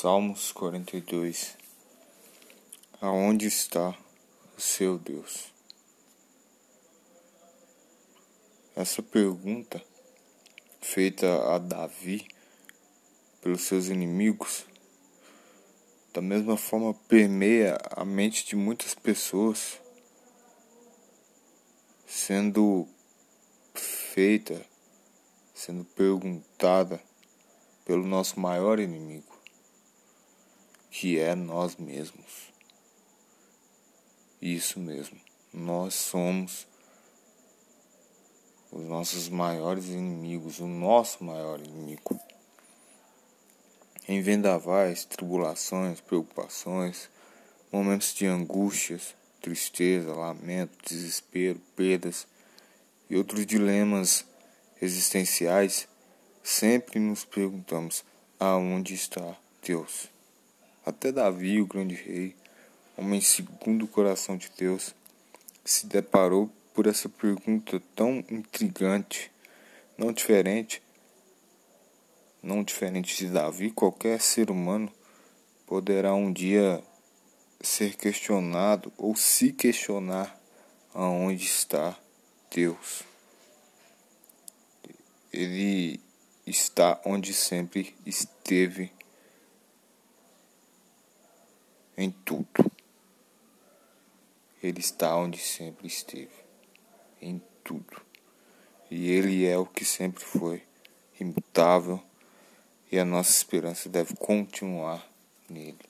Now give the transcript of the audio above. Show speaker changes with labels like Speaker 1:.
Speaker 1: Salmos 42 Aonde está o seu Deus? Essa pergunta, feita a Davi pelos seus inimigos, da mesma forma permeia a mente de muitas pessoas, sendo feita, sendo perguntada pelo nosso maior inimigo que é nós mesmos. Isso mesmo, nós somos os nossos maiores inimigos, o nosso maior inimigo. Em vendavais, tribulações, preocupações, momentos de angústias, tristeza, lamento, desespero, perdas e outros dilemas existenciais, sempre nos perguntamos aonde está Deus. Até Davi, o grande rei, homem segundo o coração de Deus, se deparou por essa pergunta tão intrigante, não diferente, não diferente de Davi, qualquer ser humano poderá um dia ser questionado ou se questionar aonde está Deus. Ele está onde sempre esteve em tudo. Ele está onde sempre esteve, em tudo. E Ele é o que sempre foi, imutável, e a nossa esperança deve continuar nele.